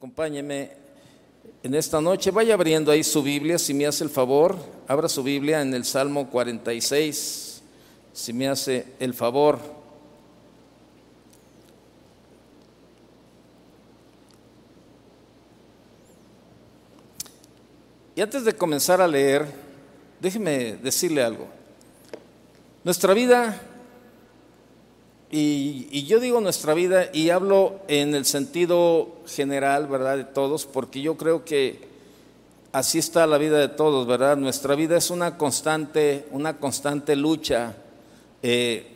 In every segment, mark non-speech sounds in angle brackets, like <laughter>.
Acompáñeme en esta noche. Vaya abriendo ahí su Biblia, si me hace el favor. Abra su Biblia en el Salmo 46, si me hace el favor. Y antes de comenzar a leer, déjeme decirle algo. Nuestra vida y, yo digo nuestra vida y hablo en el sentido general, ¿verdad? De todos, porque yo creo que así está la vida de todos, ¿verdad? Nuestra vida es una constante, una constante lucha, eh,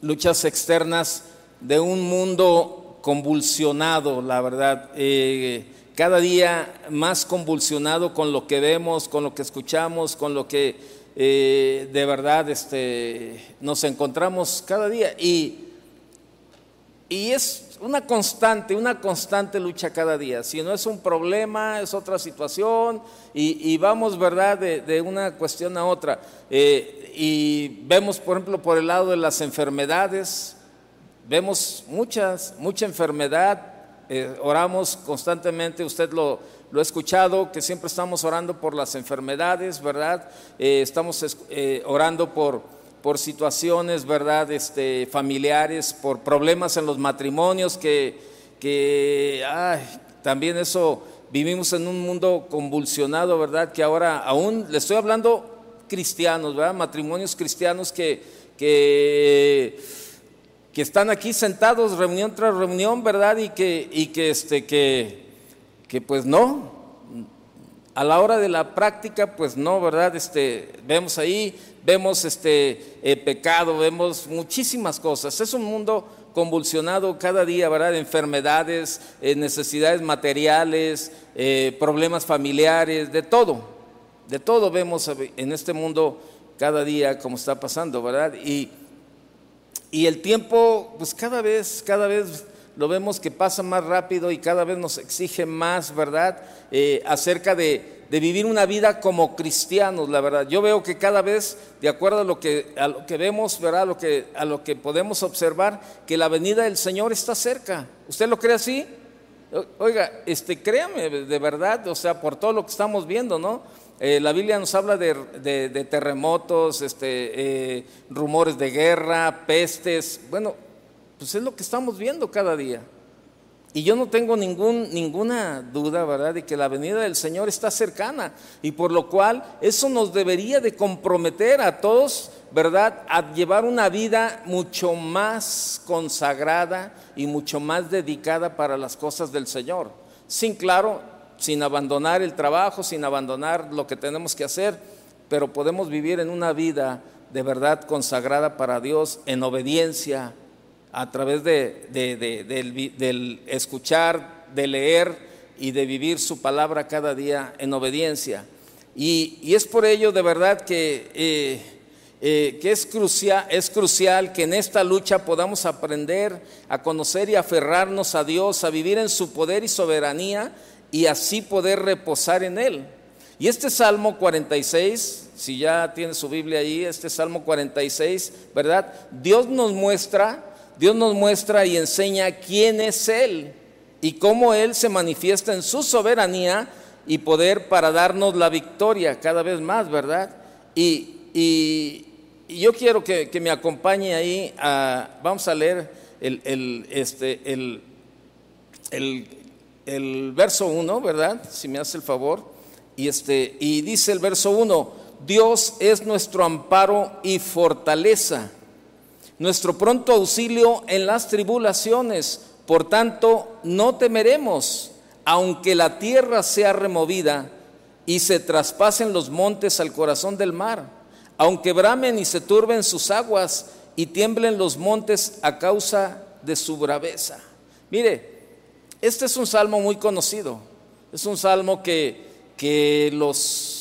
luchas externas de un mundo convulsionado, la verdad. Eh, cada día más convulsionado con lo que vemos, con lo que escuchamos, con lo que eh, de verdad este, nos encontramos cada día y, y es una constante, una constante lucha cada día. Si no es un problema, es otra situación y, vamos, ¿verdad?, de, una cuestión a otra. Eh, y vemos, por ejemplo, por el lado de las enfermedades, vemos muchas, mucha enfermedad, eh, oramos constantemente, usted lo, lo he escuchado, que siempre estamos orando por las enfermedades, ¿verdad? Eh, estamos eh, orando por, por situaciones, ¿verdad? Este, familiares, por problemas en los matrimonios, que, que también eso, vivimos en un mundo convulsionado, ¿verdad? Que ahora aún, le estoy hablando cristianos, ¿verdad? Matrimonios cristianos que, que, que están aquí sentados reunión tras reunión, ¿verdad? Y que, y que, este, que, que pues no, a la hora de la práctica, pues no, ¿verdad? Este, vemos ahí, vemos este eh, pecado, vemos muchísimas cosas. Es un mundo convulsionado cada día, ¿verdad? Enfermedades, eh, necesidades materiales, eh, problemas familiares, de todo, de todo vemos en este mundo cada día como está pasando, ¿verdad? Y, y el tiempo, pues cada vez, cada vez lo vemos que pasa más rápido y cada vez nos exige más, ¿verdad? Eh, acerca de, vivir una vida como cristianos, la verdad. Yo veo que cada vez, de acuerdo a lo que, a lo que vemos, ¿verdad? A lo que, a lo que podemos observar, que la venida del Señor está cerca. ¿Usted lo cree así? Oiga, este, créame, de verdad, o sea, por todo lo que estamos viendo, ¿no? Eh, la Biblia nos habla de, terremotos, este, eh, rumores de guerra, pestes. Bueno, pues es lo que estamos viendo cada día. Y yo no tengo ningún, ninguna duda, ¿verdad?, de que la venida del Señor está cercana. Y por lo cual eso nos debería de comprometer a todos, ¿verdad?, a llevar una vida mucho más consagrada y mucho más dedicada para las cosas del Señor. Sin claro, sin abandonar el trabajo, sin abandonar lo que tenemos que hacer, pero podemos vivir en una vida de verdad consagrada para Dios en obediencia a través de, escuchar, de leer y de vivir su palabra cada día en obediencia. Y, es por ello de verdad que, eh, eh, es, es crucial que en esta lucha podamos aprender a conocer y aferrarnos a Dios, a vivir en su poder y soberanía y así poder reposar en Él. Y este Salmo 46, si ya tiene su Biblia ahí, este Salmo 46, ¿verdad? Dios nos muestra Dios nos muestra y enseña quién es Él y cómo Él se manifiesta en su soberanía y poder para darnos la victoria cada vez más, ¿verdad? Y, yo quiero que, me acompañe ahí, vamos a leer el, este, el, el verso 1, ¿verdad? Si me hace el favor. Y, este, y dice el verso 1, Dios es nuestro amparo y fortaleza nuestro pronto auxilio en las tribulaciones. Por tanto, no temeremos, aunque la tierra sea removida y se traspasen los montes al corazón del mar, aunque bramen y se turben sus aguas y tiemblen los montes a causa de su braveza. Mire, este es un salmo muy conocido, es un salmo que, que los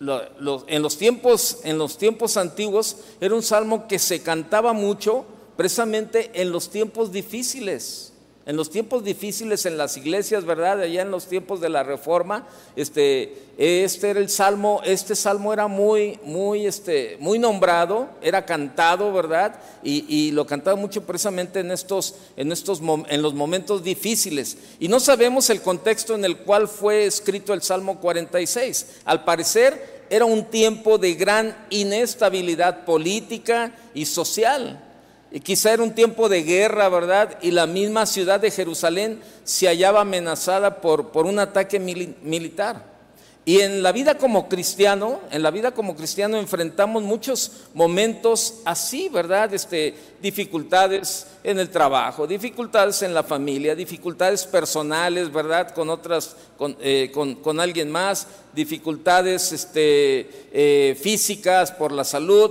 en, los tiempos, en los tiempos antiguos era un salmo que se cantaba mucho precisamente en los tiempos difíciles, en los tiempos difíciles en las iglesias, ¿verdad? Allá en los tiempos de la reforma, este, este era el salmo, este salmo era muy, muy, este, muy nombrado, era cantado, ¿verdad? Y, lo cantaba mucho precisamente en estos, en estos, en los momentos difíciles. Y no sabemos el contexto en el cual fue escrito el Salmo 46. Al parecer era un tiempo de gran inestabilidad política y social. Y quizá era un tiempo de guerra, ¿verdad? Y la misma ciudad de Jerusalén se hallaba amenazada por, por un ataque militar. Y en la vida como cristiano, en la vida como cristiano enfrentamos muchos momentos así, ¿verdad? Este, dificultades en el trabajo, dificultades en la familia, dificultades personales, ¿verdad? Con otras, con, eh, alguien más, dificultades este, eh, físicas por la salud,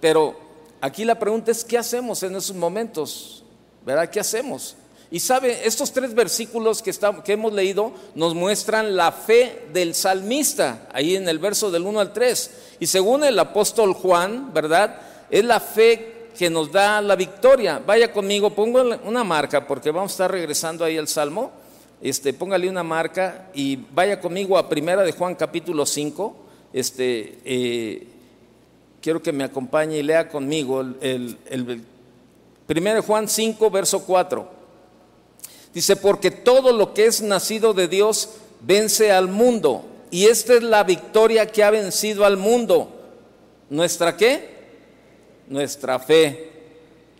pero aquí la pregunta es, ¿qué hacemos en esos momentos? ¿Verdad? ¿Qué hacemos? Y sabe, estos tres versículos que, que, hemos leído nos muestran la fe del salmista, ahí en el verso del 1 al 3. Y según el apóstol Juan, ¿verdad? Es la fe que nos da la victoria. Vaya conmigo, pongo una marca porque vamos a estar regresando ahí al Salmo. Este, póngale una marca y vaya conmigo a Primera de Juan capítulo 5. Este, eh, quiero que me acompañe y lea conmigo el, el, de Juan 5, verso 4. Dice, porque todo lo que es nacido de Dios vence al mundo. Y esta es la victoria que ha vencido al mundo. ¿Nuestra qué? Nuestra fe.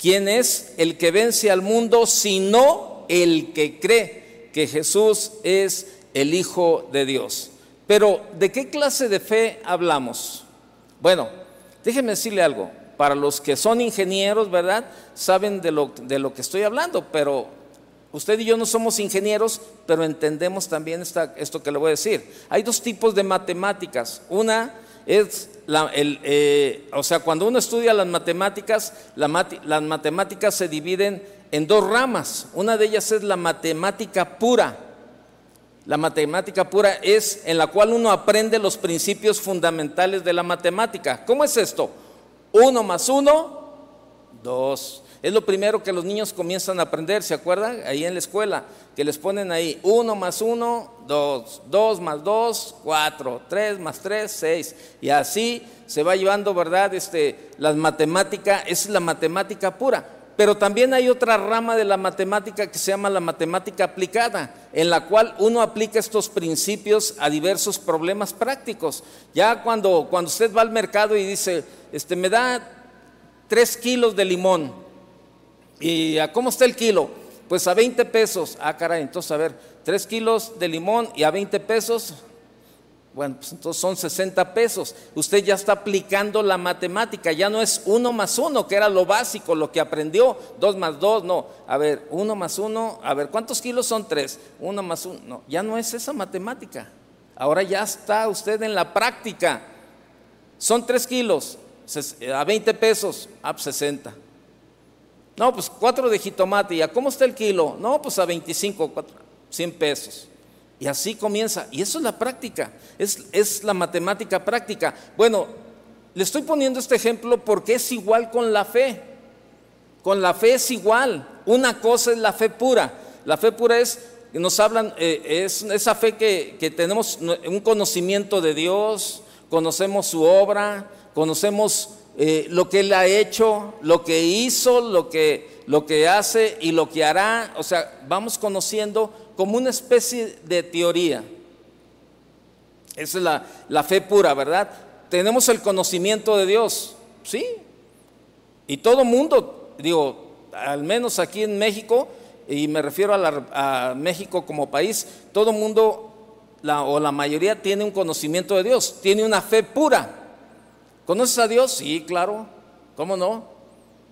¿Quién es el que vence al mundo sino el que cree que Jesús es el Hijo de Dios? Pero, ¿de qué clase de fe hablamos? Bueno, Déjenme decirle algo, para los que son ingenieros, ¿verdad? Saben de lo, de lo que estoy hablando, pero usted y yo no somos ingenieros, pero entendemos también esto que le voy a decir. Hay dos tipos de matemáticas. Una es, la, el, eh, o sea, cuando uno estudia las matemáticas, las matemáticas se dividen en dos ramas. Una de ellas es la matemática pura. La matemática pura es en la cual uno aprende los principios fundamentales de la matemática. ¿Cómo es esto? Uno más uno, dos. Es lo primero que los niños comienzan a aprender, ¿se acuerdan? Ahí en la escuela, que les ponen ahí uno más uno, dos, dos más dos, cuatro, tres más tres, seis. Y así se va llevando, ¿verdad? Este, las matemáticas, es la matemática pura. Pero también hay otra rama de la matemática que se llama la matemática aplicada, en la cual uno aplica estos principios a diversos problemas prácticos. Ya cuando, cuando usted va al mercado y dice, este, me da tres kilos de limón, ¿y a cómo está el kilo? Pues a 20 pesos. Ah, caray, entonces a ver, tres kilos de limón y a 20 pesos, bueno, pues entonces son 60 pesos. Usted ya está aplicando la matemática, ya no es uno más uno, que era lo básico, lo que aprendió, dos más dos, no. A ver, uno más uno, a ver, ¿cuántos kilos son tres? Uno más uno, no, ya no es esa matemática. Ahora ya está usted en la práctica. Son tres kilos, a 20 pesos, a 60. No, pues cuatro de jitomate, ¿y a cómo está el kilo? No, pues a 25, 100 pesos. Y así comienza. Y eso es la práctica, es, es, la matemática práctica. Bueno, le estoy poniendo este ejemplo porque es igual con la fe. Con la fe es igual. Una cosa es la fe pura. La fe pura es, nos hablan, eh, es esa fe que, que tenemos un conocimiento de Dios, conocemos su obra, conocemos eh, lo que Él ha hecho, lo que hizo, lo que, lo que hace y lo que hará. O sea, vamos conociendo como una especie de teoría. Esa es la, la fe pura, ¿verdad? Tenemos el conocimiento de Dios, ¿sí? Y todo mundo, digo, al menos aquí en México, y me refiero a, México como país, todo mundo o la mayoría tiene un conocimiento de Dios, tiene una fe pura. ¿Conoces a Dios? Sí, claro. ¿Cómo no?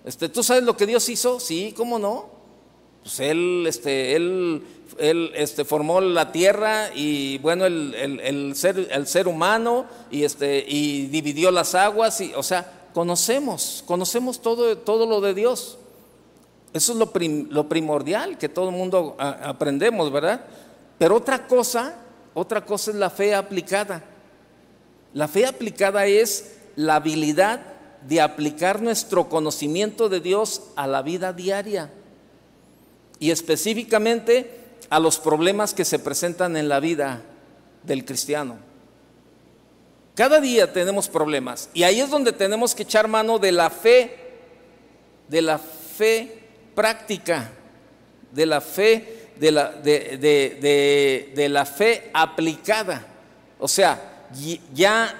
Este, ¿Tú sabes lo que Dios hizo? Sí, ¿cómo no? Pues él, este, él él este, formó la tierra y bueno, el, ser, el ser humano y, este, y dividió las aguas, y, o sea, conocemos, conocemos todo, todo lo de Dios. Eso es lo, lo primordial que todo el mundo aprendemos, ¿verdad? Pero otra cosa, otra cosa es la fe aplicada. La fe aplicada es la habilidad de aplicar nuestro conocimiento de Dios a la vida diaria. y específicamente a los problemas que se presentan en la vida del cristiano. Cada día tenemos problemas y ahí es donde tenemos que echar mano de la fe, de la fe práctica, de la fe, de la, de, la fe aplicada. O sea, ya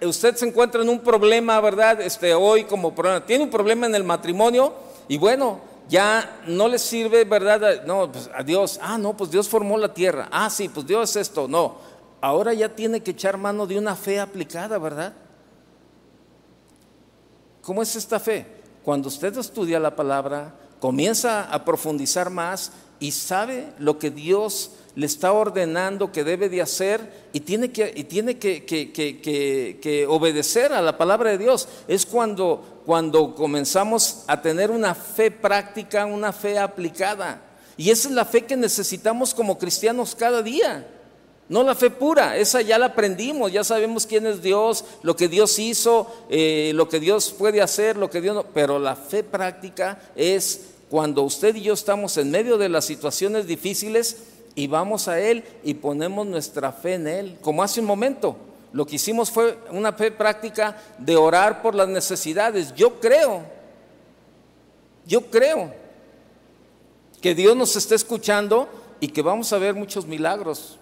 usted se encuentra en un problema, ¿verdad? Este, hoy como problema, tiene un problema en el matrimonio y bueno, ya no le sirve, ¿verdad? No, pues a Dios, ah, no, pues Dios formó la tierra, ah, sí, pues Dios es esto, no, ahora ya tiene que echar mano de una fe aplicada, ¿verdad? ¿Cómo es esta fe? Cuando usted estudia la palabra, comienza a profundizar más y sabe lo que Dios le está ordenando que debe de hacer y tiene que, y tiene que, que, obedecer a la palabra de Dios. Es cuando, cuando comenzamos a tener una fe práctica, una fe aplicada. Y esa es la fe que necesitamos como cristianos cada día. No la fe pura, esa ya la aprendimos, ya sabemos quién es Dios, lo que Dios hizo, eh, lo que Dios puede hacer, lo que Dios no. Pero la fe práctica es cuando usted y yo estamos en medio de las situaciones difíciles y vamos a Él y ponemos nuestra fe en Él, como hace un momento. Lo que hicimos fue una fe práctica de orar por las necesidades. Yo creo, yo creo que Dios nos está escuchando y que vamos a ver muchos milagros.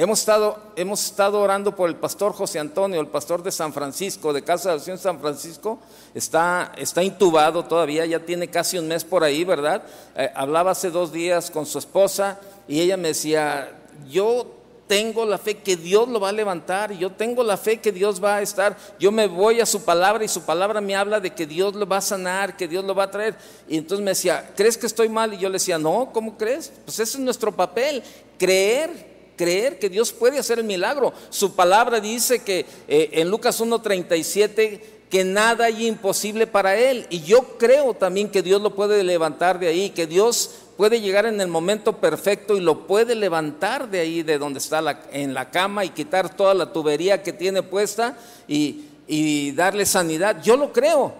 Hemos estado, hemos estado orando por el pastor José Antonio, el pastor de San Francisco, de Casa de Oración San Francisco. Está, está intubado todavía, ya tiene casi un mes por ahí, ¿verdad? Eh, hablaba hace dos días con su esposa y ella me decía, yo tengo la fe que Dios lo va a levantar, yo tengo la fe que Dios va a estar, yo me voy a su palabra y su palabra me habla de que Dios lo va a sanar, que Dios lo va a traer. Y entonces me decía, ¿crees que estoy mal? Y yo le decía, no, ¿cómo crees? Pues ese es nuestro papel, creer creer que Dios puede hacer el milagro. Su palabra dice que eh, en Lucas 1.37 que nada hay imposible para Él. Y yo creo también que Dios lo puede levantar de ahí, que Dios puede llegar en el momento perfecto y lo puede levantar de ahí, de donde está en la cama y quitar toda la tubería que tiene puesta y, y darle sanidad. Yo lo creo.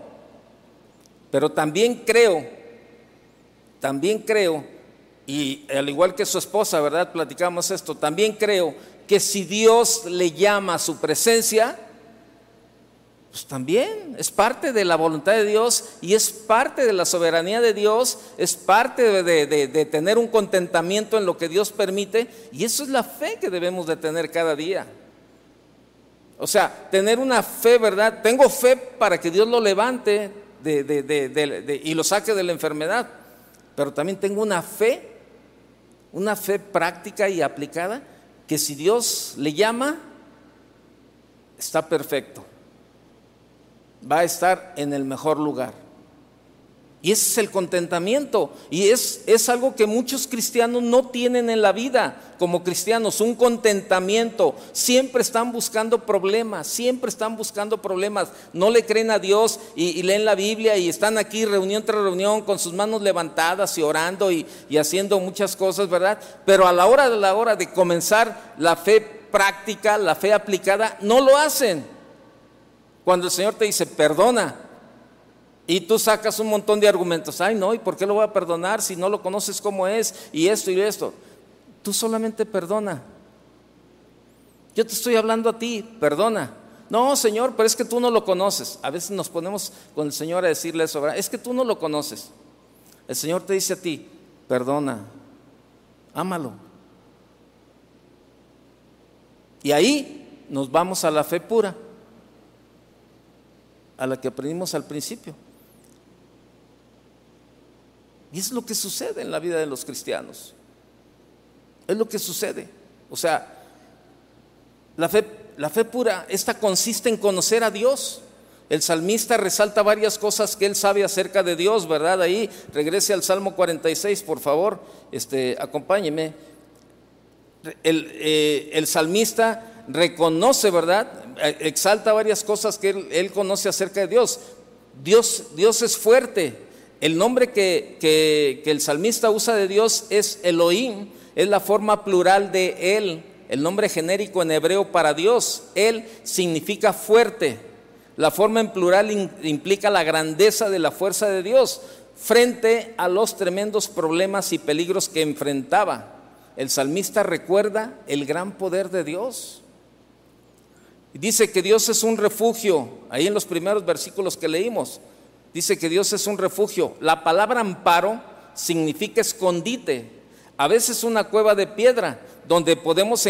Pero también creo, también creo y al igual que su esposa, ¿verdad? Platicamos esto. También creo que si Dios le llama a su presencia, pues también es parte de la voluntad de Dios y es parte de la soberanía de Dios, es parte de, tener un contentamiento en lo que Dios permite y eso es la fe que debemos de tener cada día. O sea, tener una fe, ¿verdad? Tengo fe para que Dios lo levante y lo saque de la enfermedad, pero también tengo una fe una fe práctica y aplicada que si Dios le llama, está perfecto. Va a estar en el mejor lugar. Y ese es el contentamiento. Y es, es, algo que muchos cristianos no tienen en la vida como cristianos, un contentamiento. Siempre están buscando problemas, siempre están buscando problemas. No le creen a Dios y, leen la Biblia y están aquí reunión tras reunión con sus manos levantadas y orando y, y haciendo muchas cosas, ¿verdad? Pero a la hora de la hora de comenzar la fe práctica, la fe aplicada, no lo hacen. Cuando el Señor te dice, perdona, y tú sacas un montón de argumentos. Ay, no, ¿y por qué lo voy a perdonar si no lo conoces como es? Y esto y esto. Tú solamente perdona. Yo te estoy hablando a ti, perdona. No, Señor, pero es que tú no lo conoces. A veces nos ponemos con el Señor a decirle eso, Es que tú no lo conoces. El Señor te dice a ti, perdona, ámalo. Y ahí nos vamos a la fe pura, a la que aprendimos al principio. Y es lo que sucede en la vida de los cristianos. Es lo que sucede. O sea, la fe, la fe pura, esta consiste en conocer a Dios. El salmista resalta varias cosas que él sabe acerca de Dios, ¿verdad? Ahí regrese al Salmo 46, por favor, este, acompáñeme. El, eh, salmista reconoce, ¿verdad? Exalta varias cosas que él, él conoce acerca de Dios. Dios. Dios es fuerte, el nombre que, el salmista usa de Dios es Elohim, es la forma plural de Él, el nombre genérico en hebreo para Dios. Él significa fuerte. La forma en plural implica la grandeza de la fuerza de Dios. frente a los tremendos problemas y peligros que enfrentaba. El salmista recuerda el gran poder de Dios. Dice que Dios es un refugio, ahí en los primeros versículos que leímos, dice que Dios es un refugio. La palabra amparo significa escondite, a veces una cueva de piedra donde podemos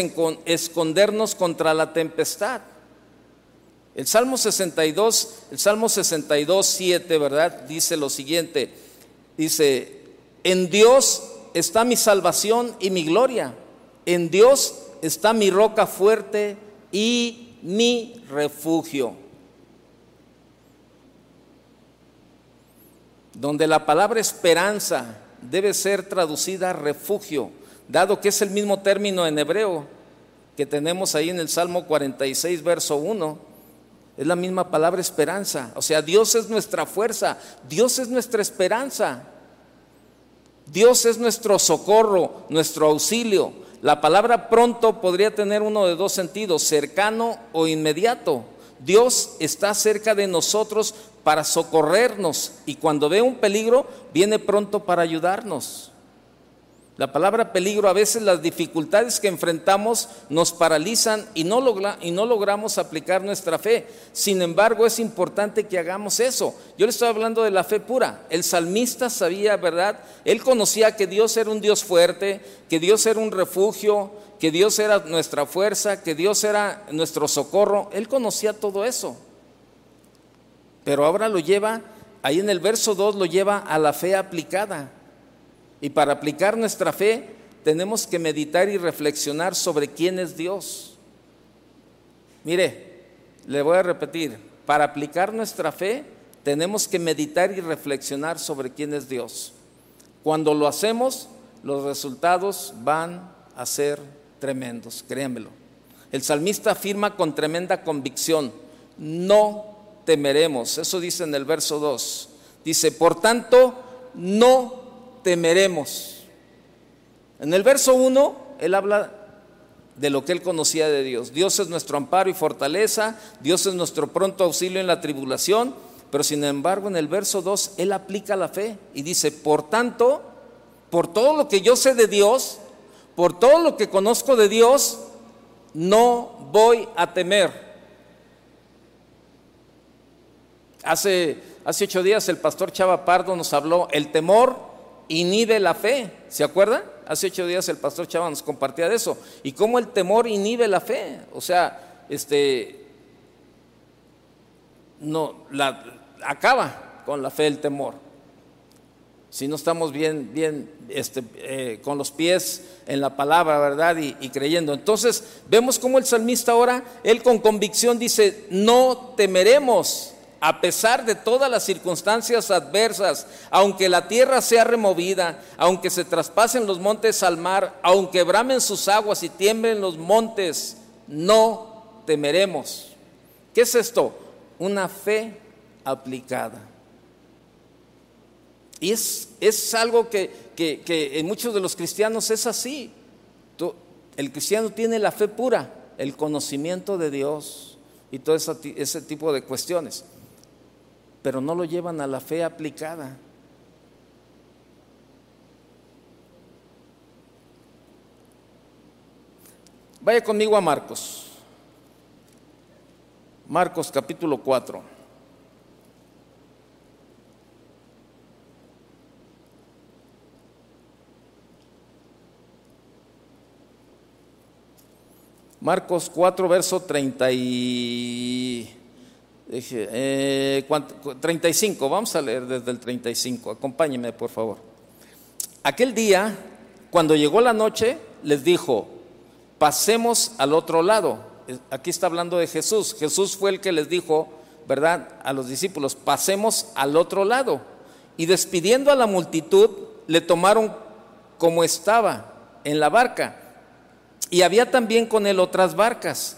escondernos contra la tempestad. El Salmo 62, el Salmo 62, 7, ¿verdad? Dice lo siguiente, dice, en Dios está mi salvación y mi gloria, en Dios está mi roca fuerte y mi refugio. Donde la palabra esperanza debe ser traducida refugio, dado que es el mismo término en hebreo que tenemos ahí en el Salmo 46, verso 1 es la misma palabra esperanza. O sea, Dios es nuestra fuerza, Dios es nuestra esperanza. Dios es nuestro socorro, nuestro auxilio. La palabra pronto podría tener uno de dos sentidos, cercano o inmediato. Dios está cerca de nosotros para socorrernos y cuando ve un peligro viene pronto para ayudarnos. La palabra peligro, a veces las dificultades que enfrentamos nos paralizan y no, y no, logramos aplicar nuestra fe. Sin embargo, es importante que hagamos eso. Yo le estoy hablando de la fe pura. El salmista sabía, ¿verdad? Él conocía que Dios era un Dios fuerte, que Dios era un refugio, que Dios era nuestra fuerza, que Dios era nuestro socorro. Él conocía todo eso. Pero ahora lo lleva, ahí en el verso 2 lo lleva a la fe aplicada. Y para aplicar nuestra fe tenemos que meditar y reflexionar sobre quién es Dios. Mire, le voy a repetir, para aplicar nuestra fe tenemos que meditar y reflexionar sobre quién es Dios. Cuando lo hacemos, los resultados van a ser tremendos, créanmelo. El salmista afirma con tremenda convicción, no temeremos. Eso dice en el verso 2. Dice, por tanto, no temeremos. En el verso 1, él habla de lo que él conocía de Dios. Dios es nuestro amparo y fortaleza, Dios es nuestro pronto auxilio en la tribulación, pero sin embargo en el verso 2 él aplica la fe y dice, por tanto, por todo lo que yo sé de Dios, por todo lo que conozco de Dios, no voy a temer. Hace, hace ocho días el pastor Chava Pardo nos habló, el temor inhibe la fe. ¿Se acuerdan? Hace ocho días el pastor Chava nos compartía de eso. Y cómo el temor inhibe la fe. O sea, este, no, la, acaba con la fe el temor. Si no estamos bien, bien, este, eh, con los pies en la palabra, ¿verdad? Y, y creyendo. Entonces, vemos cómo el salmista ahora, él con convicción dice, no temeremos a pesar de todas las circunstancias adversas, aunque la tierra sea removida, aunque se traspasen los montes al mar, aunque bramen sus aguas y tiemblen los montes, no temeremos. ¿Qué es esto? Una fe aplicada. Y es, es algo que, en muchos de los cristianos es así. el cristiano tiene la fe pura, el conocimiento de Dios y todo ese tipo de cuestiones pero no lo llevan a la fe aplicada. Vaya conmigo a Marcos. Marcos capítulo 4. Marcos 4, verso 30 y eh, 35, vamos a leer desde el 35, acompáñeme por favor. Aquel día, cuando llegó la noche, les dijo, pasemos al otro lado. Aquí está hablando de Jesús. Jesús fue el que les dijo, ¿verdad? A los discípulos, pasemos al otro lado. Y despidiendo a la multitud, le tomaron como estaba en la barca. Y había también con él otras barcas.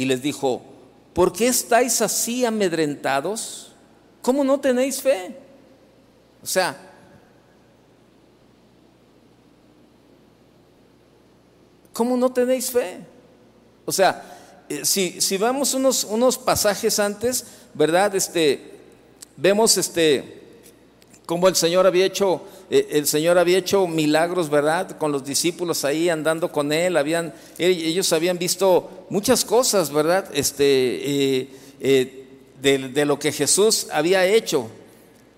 Y les dijo, ¿por qué estáis así amedrentados? ¿Cómo no tenéis fe? O sea, ¿cómo no tenéis fe? O sea, eh, si, si vemos unos, unos pasajes antes, ¿verdad? Este, vemos este, cómo el Señor había hecho, el Señor había hecho milagros, ¿verdad? Con los discípulos ahí andando con Él, habían, ellos habían visto muchas cosas, ¿verdad? Este, eh, de, de lo que Jesús había hecho.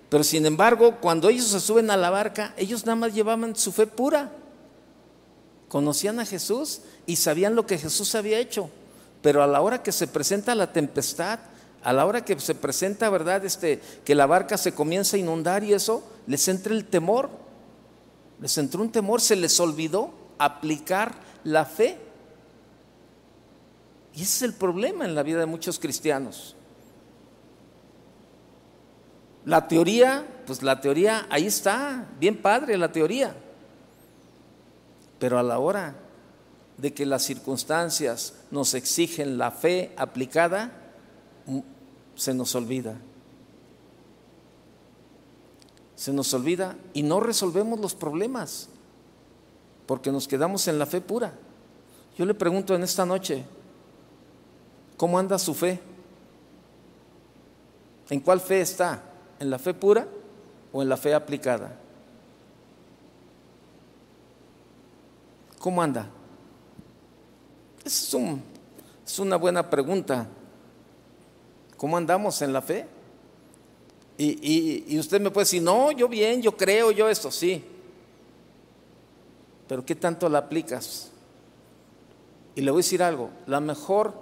Pero sin embargo, cuando ellos se suben a la barca, ellos nada más llevaban su fe pura. Conocían a Jesús y sabían lo que Jesús había hecho. Pero a la hora que se presenta la tempestad, a la hora que se presenta, ¿verdad? Este, que la barca se comienza a inundar y eso, les entra el temor. Les entró un temor, se les olvidó aplicar la fe. Y ese es el problema en la vida de muchos cristianos. La teoría, pues la teoría, ahí está, bien padre la teoría. Pero a la hora de que las circunstancias nos exigen la fe aplicada, se nos olvida. Se nos olvida y no resolvemos los problemas porque nos quedamos en la fe pura. Yo le pregunto en esta noche, ¿cómo anda su fe? ¿En cuál fe está? ¿En la fe pura o en la fe aplicada? ¿Cómo anda? Es, es una buena pregunta. ¿Cómo andamos en la fe? Y, y, usted me puede decir, no, yo bien, yo creo, yo esto, sí. Pero ¿qué tanto la aplicas? Y le voy a decir algo, la mejor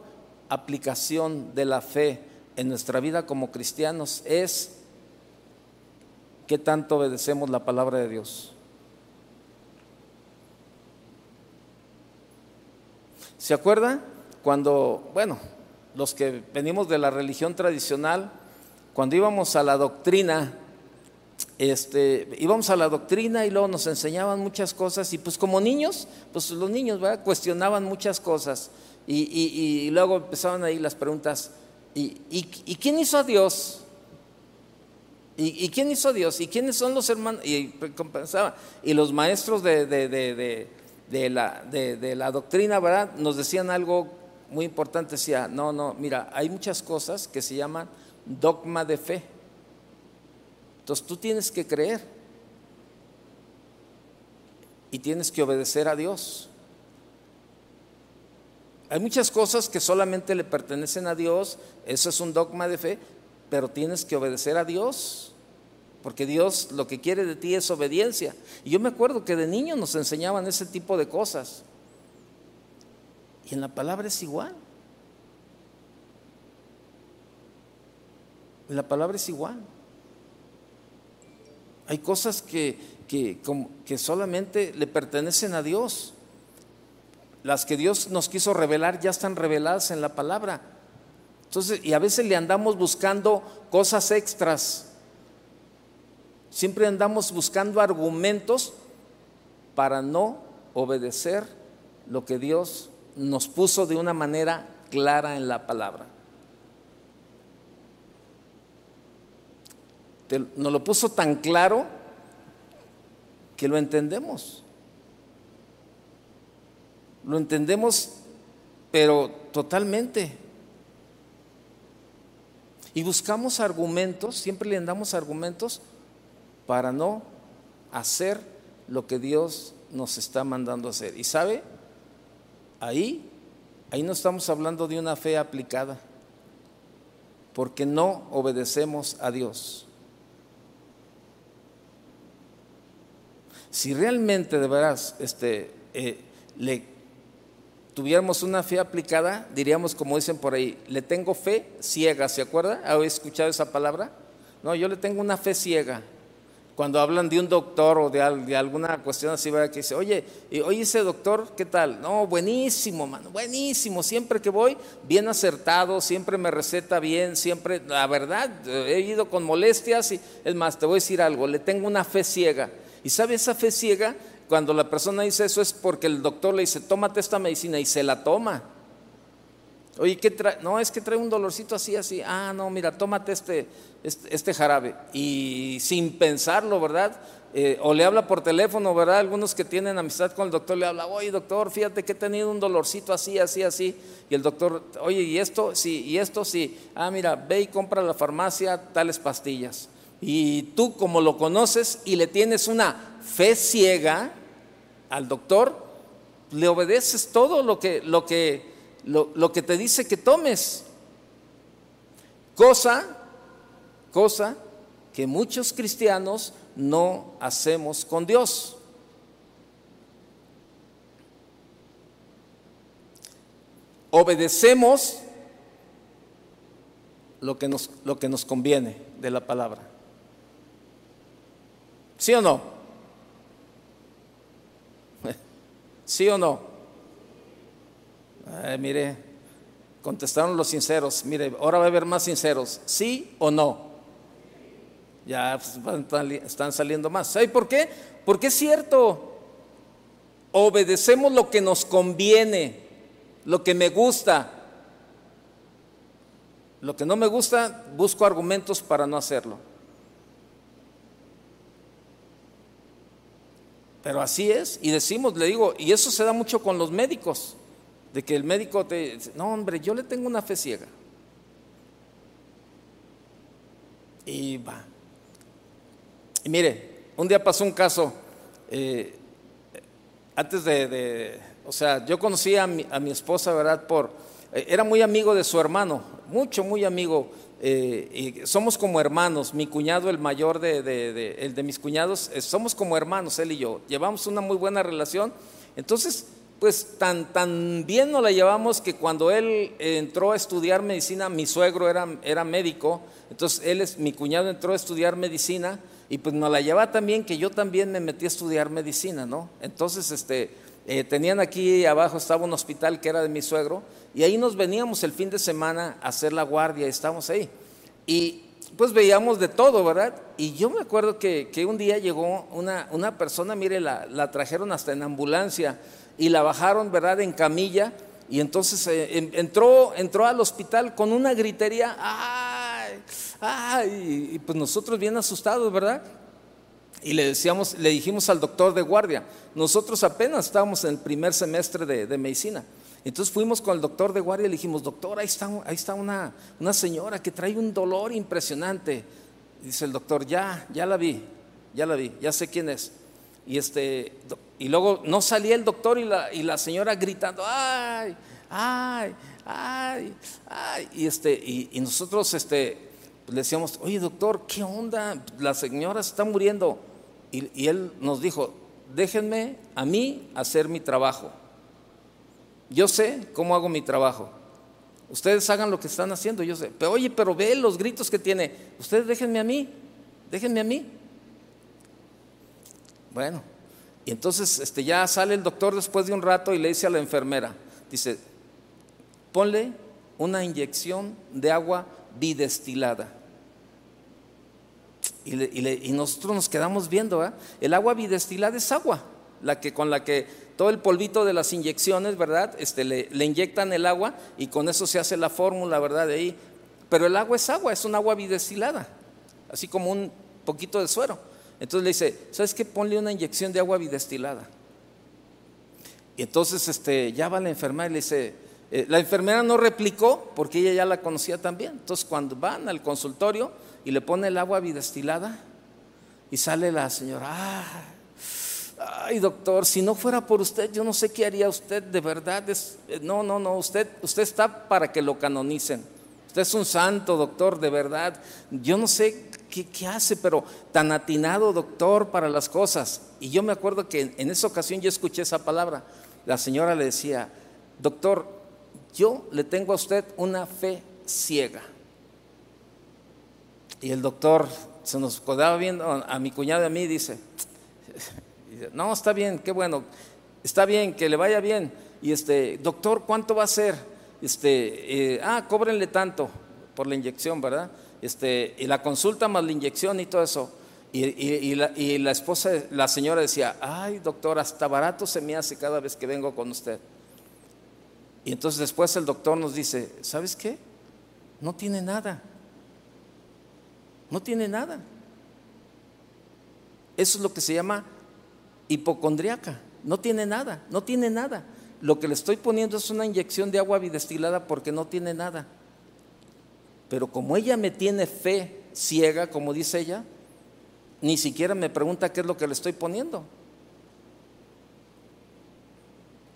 aplicación de la fe en nuestra vida como cristianos es qué tanto obedecemos la palabra de Dios. ¿Se acuerda? Cuando, bueno, los que venimos de la religión tradicional, cuando íbamos a la doctrina, este, íbamos a la doctrina y luego nos enseñaban muchas cosas y pues como niños, pues los niños cuestionaban muchas cosas y, luego empezaban ahí las preguntas, ¿y, quién hizo a Dios? ¿Y, quién hizo a Dios? ¿Y quiénes son los hermanos? Y, y los maestros de, de la, de, la doctrina, ¿verdad? Nos decían algo muy importante, decía, no, no, mira, hay muchas cosas que se llaman dogma de fe. Entonces tú tienes que creer y tienes que obedecer a Dios. Hay muchas cosas que solamente le pertenecen a Dios, eso es un dogma de fe, pero tienes que obedecer a Dios porque Dios lo que quiere de ti es obediencia. Y yo me acuerdo que de niño nos enseñaban ese tipo de cosas. Y en la palabra es igual. En la palabra es igual. Hay cosas que, que, que solamente le pertenecen a Dios. Las que Dios nos quiso revelar ya están reveladas en la palabra. Entonces, y a veces le andamos buscando cosas extras Siempre andamos buscando argumentos para no obedecer lo que Dios nos puso de una manera clara en la palabra. Nos lo puso tan claro que lo entendemos. Lo entendemos, pero totalmente. Y buscamos argumentos, siempre le damos argumentos para no hacer lo que Dios nos está mandando hacer. Y sabe, ahí, ahí no estamos hablando de una fe aplicada, porque no obedecemos a Dios. Si realmente de veras este, eh, le tuviéramos una fe aplicada, diríamos como dicen por ahí, le tengo fe ciega, ¿se acuerda? ¿Ha escuchado esa palabra? No, yo le tengo una fe ciega. Cuando hablan de un doctor o de, alguna cuestión así, ¿verdad? Que dice, oye, oye ese doctor, ¿qué tal? No, buenísimo, mano, buenísimo. Siempre que voy, bien acertado, siempre me receta bien, siempre, la verdad, he ido con molestias y, es más, te voy a decir algo, le tengo una fe ciega. ¿Y sabe esa fe ciega? Cuando la persona dice eso es porque el doctor le dice, tómate esta medicina y se la toma. Oye, ¿qué trae? No, es que trae un dolorcito así, así. Ah, no, mira, tómate este, este, este jarabe. Y sin pensarlo, ¿verdad? Eh, o le habla por teléfono, ¿verdad? Algunos que tienen amistad con el doctor le habla, oye doctor, fíjate que he tenido un dolorcito así, así, así. Y el doctor, oye, ¿y esto? Sí, y esto sí. Ah, mira, ve y compra a la farmacia tales pastillas. Y tú como lo conoces y le tienes una fe ciega al doctor, le obedeces todo lo que, lo que lo, que te dice que tomes. Cosa, cosa que muchos cristianos no hacemos con Dios. Obedecemos lo que nos, lo que nos conviene de la palabra. ¿Sí o no? <laughs> ¿Sí o no? Mire, contestaron los sinceros. Mire, ahora va a haber más sinceros. ¿Sí o no? Ya pues, están saliendo más. ¿Sabe por qué? Porque es cierto. Obedecemos lo que nos conviene, lo que me gusta. Lo que no me gusta, busco argumentos para no hacerlo. Pero así es, y decimos, le digo, y eso se da mucho con los médicos de que el médico te no hombre, yo le tengo una fe ciega. Y va. Y mire, un día pasó un caso, eh, antes de, o sea, yo conocí a mi, a mi esposa, ¿verdad? Por, eh, era muy amigo de su hermano, mucho, muy amigo. Eh, y somos como hermanos, mi cuñado, el mayor de, de, el de mis cuñados, somos como hermanos, él y yo. Llevamos una muy buena relación. Entonces, pues tan, tan bien nos la llevamos que cuando él entró a estudiar medicina, mi suegro era, era médico, entonces él es, mi cuñado entró a estudiar medicina y pues nos la llevaba también que yo también me metí a estudiar medicina, ¿no? Entonces, este, eh, tenían aquí abajo, estaba un hospital que era de mi suegro y ahí nos veníamos el fin de semana a hacer la guardia, y estábamos ahí. Y pues veíamos de todo, ¿verdad? Y yo me acuerdo que, un día llegó una, una persona, mire, la, la trajeron hasta en ambulancia y la bajaron, ¿verdad?, en camilla. Y entonces eh, entró, entró al hospital con una gritería, ¡ay! ¡ay! Y, pues nosotros bien asustados, ¿verdad? Y le decíamos, le dijimos al doctor de guardia, nosotros apenas estábamos en el primer semestre de, medicina. Entonces fuimos con el doctor de guardia y le dijimos, doctor, ahí está, ahí está una, una señora que trae un dolor impresionante. dice el doctor, ya, ya la vi, ya la vi, ya sé quién es. Y, este, y luego no salía el doctor y la, y la señora gritando, ay, ay, ay, ay. Y, este, y, nosotros este, le decíamos, oye doctor, ¿qué onda? La señora está muriendo. Y, y él nos dijo, déjenme a mí hacer mi trabajo. Yo sé cómo hago mi trabajo. Ustedes hagan lo que están haciendo, yo sé. Pero oye, pero ve los gritos que tiene. Ustedes déjenme a mí, déjenme a mí. Bueno, y entonces este, ya sale el doctor después de un rato y le dice a la enfermera, dice, ponle una inyección de agua bidestilada. Y, nosotros nos quedamos viendo, ¿eh? el agua bidestilada es agua, la que, con la que todo el polvito de las inyecciones, ¿verdad? Este, le, le inyectan el agua y con eso se hace la fórmula, ¿verdad? De ahí. Pero el agua es agua, es un agua bidestilada, así como un poquito de suero. Entonces le dice, ¿sabes qué? Ponle una inyección de agua bidestilada. Y entonces este, ya va la enfermera y le dice, eh, la enfermera no replicó porque ella ya la conocía también. Entonces cuando van al consultorio y le pone el agua bidestilada y sale la señora, ay, doctor, si no fuera por usted, yo no sé qué haría usted, de verdad. Es, eh, no, no, no, usted, usted está para que lo canonicen. Usted es un santo, doctor, de verdad. Yo no sé ¿qué, hace? Pero tan atinado, doctor, para las cosas. Y yo me acuerdo que en esa ocasión yo escuché esa palabra. La señora le decía, doctor, yo le tengo a usted una fe ciega. Y el doctor, se nos quedaba viendo a mi cuñado y a mí, dice, <laughs> no, está bien, qué bueno, está bien, que le vaya bien. Y este, doctor, ¿cuánto va a ser? Este, eh, ah, cóbrenle tanto por la inyección, ¿verdad? Este, y la consulta más la inyección y todo eso. Y, la, y, la, esposa, la señora decía, ay doctor, hasta barato se me hace cada vez que vengo con usted. Y entonces después el doctor nos dice, ¿sabes qué? No tiene nada. No tiene nada. Eso es lo que se llama hipocondriaca. No tiene nada, no tiene nada. Lo que le estoy poniendo es una inyección de agua bidestilada porque no tiene nada. Pero como ella me tiene fe ciega, como dice ella, ni siquiera me pregunta qué es lo que le estoy poniendo.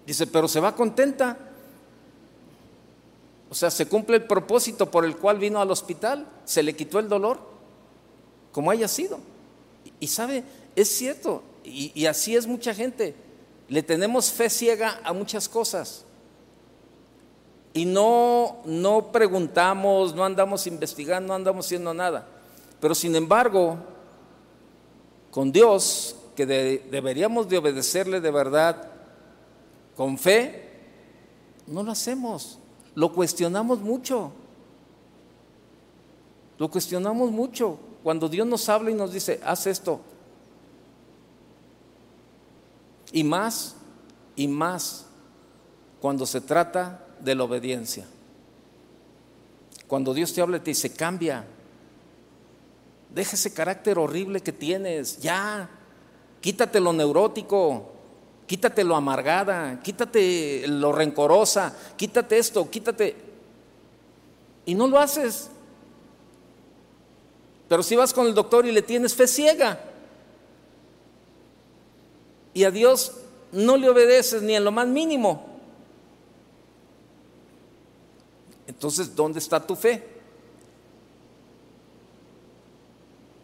Dice, pero se va contenta. O sea, se cumple el propósito por el cual vino al hospital, se le quitó el dolor, como haya sido. Y sabe, es cierto, y, así es mucha gente. Le tenemos fe ciega a muchas cosas. Y no, no preguntamos, no andamos investigando, no andamos haciendo nada. Pero sin embargo, con Dios, que deberíamos de obedecerle de verdad con fe, no lo hacemos. Lo cuestionamos mucho. Lo cuestionamos mucho. Cuando Dios nos habla y nos dice, haz esto. Y más, y más, cuando se trata de la obediencia. Cuando Dios te habla te dice, cambia, Deja ese carácter horrible que tienes, ya. Quítate lo neurótico, quítate lo amargada, quítate lo rencorosa, quítate esto, quítate. Y no lo haces. Pero si vas con el doctor y le tienes fe ciega y a Dios no le obedeces ni en lo más mínimo, entonces, ¿dónde está tu fe?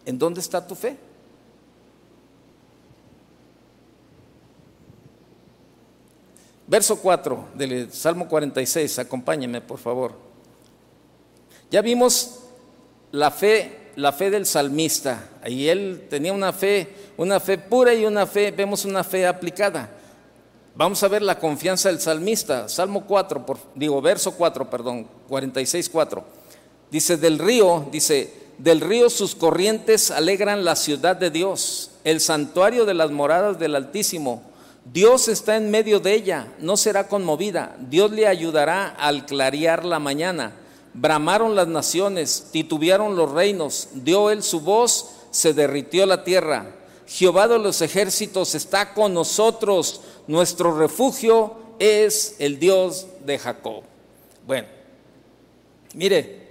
¿En dónde está tu fe? Verso 4 del Salmo 46, acompáñeme por favor. Ya vimos la fe, la fe del salmista. Ahí él tenía una fe, una fe pura y una fe, vemos una fe aplicada. Vamos a ver la confianza del salmista. Salmo 4, digo, verso 4, perdón, 46, 4. Dice, del río, dice, del río sus corrientes alegran la ciudad de Dios, el santuario de las moradas del Altísimo. Dios está en medio de ella, no será conmovida. Dios le ayudará al clarear la mañana. Bramaron las naciones, titubearon los reinos, dio él su voz, se derritió la tierra. Jehová de los ejércitos está con nosotros, nuestro refugio es el Dios de Jacob. Bueno, mire,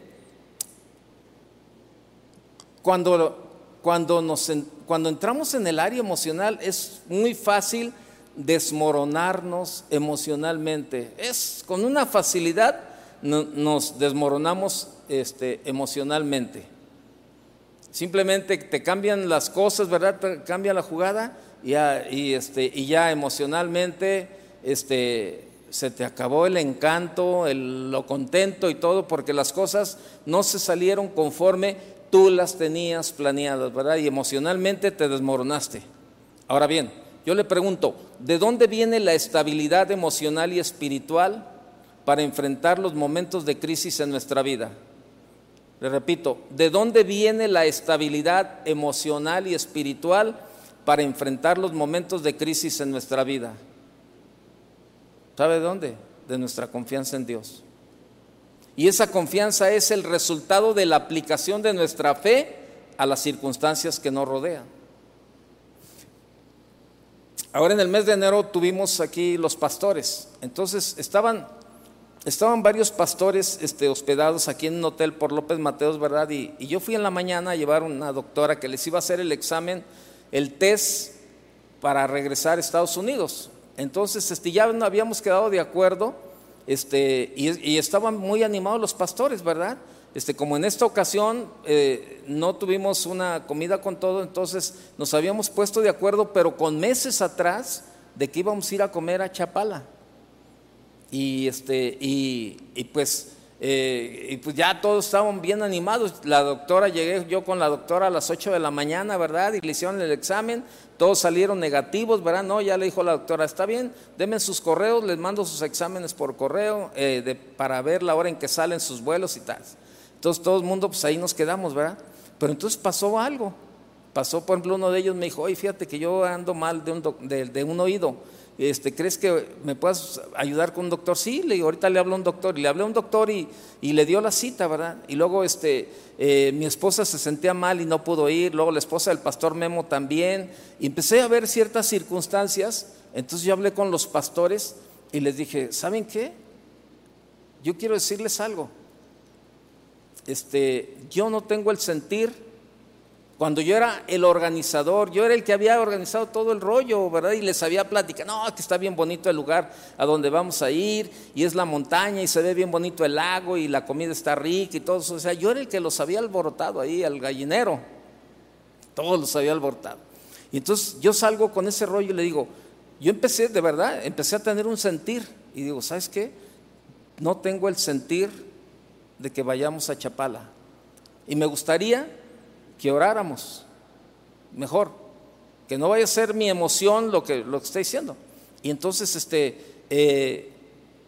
cuando, cuando, nos, cuando entramos en el área emocional es muy fácil desmoronarnos emocionalmente. Es con una facilidad nos desmoronamos este, emocionalmente. Simplemente te cambian las cosas, ¿verdad? Cambia la jugada y ya, este, y ya emocionalmente este, se te acabó el encanto, el, lo contento y todo, porque las cosas no se salieron conforme tú las tenías planeadas, ¿verdad? Y emocionalmente te desmoronaste. Ahora bien, yo le pregunto, ¿de dónde viene la estabilidad emocional y espiritual para enfrentar los momentos de crisis en nuestra vida? Le repito, ¿de dónde viene la estabilidad emocional y espiritual para enfrentar los momentos de crisis en nuestra vida? ¿Sabe de dónde? De nuestra confianza en Dios. Y esa confianza es el resultado de la aplicación de nuestra fe a las circunstancias que nos rodean. Ahora en el mes de enero tuvimos aquí los pastores. Entonces estaban, estaban varios pastores este, hospedados aquí en un hotel por López Mateos, ¿verdad? Y, yo fui en la mañana a llevar una doctora que les iba a hacer el examen, el test para regresar a Estados Unidos. Entonces este, ya no habíamos quedado de acuerdo este, y, estaban muy animados los pastores, ¿verdad? Este, como en esta ocasión eh, no tuvimos una comida con todo, entonces nos habíamos puesto de acuerdo, pero con meses atrás, de que íbamos a ir a comer a Chapala. Y, este, y, pues eh, y pues ya todos estaban bien animados. La doctora, llegué yo con la doctora a las 8 de la mañana, ¿verdad? Y le hicieron el examen, todos salieron negativos, ¿verdad? No, ya le dijo la doctora, está bien, denme sus correos, les mando sus exámenes por correo eh, para ver la hora en que salen sus vuelos y tal. Entonces todo el mundo, pues ahí nos quedamos, ¿verdad? Pero entonces pasó algo. Pasó, por ejemplo, uno de ellos me dijo, oye, fíjate que yo ando mal de un, de un oído este, ¿crees que me puedas ayudar con un doctor? Sí, le ahorita le hablo a un doctor. Y le hablé a un doctor y, le dio la cita, ¿verdad? Y luego este, eh, mi esposa se sentía mal y no pudo ir, luego la esposa del pastor Memo también. Y empecé a ver ciertas circunstancias. Entonces yo hablé con los pastores y les dije, ¿saben qué? Yo quiero decirles algo. Este, yo no tengo el sentir cuando yo era el organizador, yo era el que había organizado todo el rollo, ¿verdad? Y les había platicado, no, que está bien bonito el lugar a donde vamos a ir, y es la montaña, y se ve bien bonito el lago, y la comida está rica, y todo eso. O sea, yo era el que los había alborotado ahí, al gallinero. Todos los había alborotado. Y entonces yo salgo con ese rollo y le digo, yo empecé, de verdad, empecé a tener un sentir. Y digo, ¿sabes qué? No tengo el sentir de que vayamos a Chapala. Y me gustaría que oráramos mejor, que no vaya a ser mi emoción lo que, lo que está diciendo. Y entonces este, eh,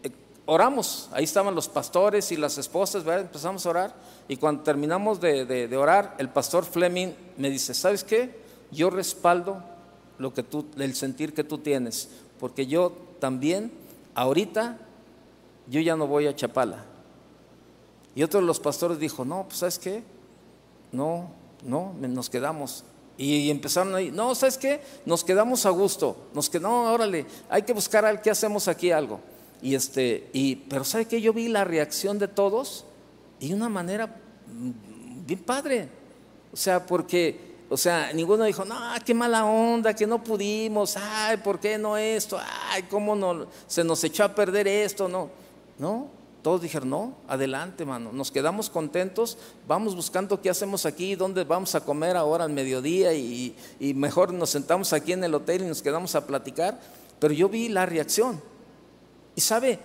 eh, oramos, ahí estaban los pastores y las esposas, empezamos a orar y cuando terminamos de, orar, el pastor Fleming me dice, ¿sabes qué? Yo respaldo lo que tú, el sentir que tú tienes, porque yo también, ahorita, yo ya no voy a Chapala. Y otro de los pastores dijo, no, pues ¿sabes qué? No, no, nos quedamos. Y, empezaron ahí, no, ¿sabes qué? Nos quedamos a gusto, nos quedamos, no, órale, hay que buscar al qué hacemos aquí algo. Y este, y, pero ¿sabe qué? Yo vi la reacción de todos y una manera mm, bien padre. O sea, porque, o sea, ninguno dijo, no, qué mala onda, que no pudimos, ay, ¿por qué no esto? Ay, ¿cómo no, se nos echó a perder esto? No, no, todos dijeron, no, adelante, mano, nos quedamos contentos, vamos buscando qué hacemos aquí, dónde vamos a comer ahora al mediodía y, mejor nos sentamos aquí en el hotel y nos quedamos a platicar. Pero yo vi la reacción. Y sabe,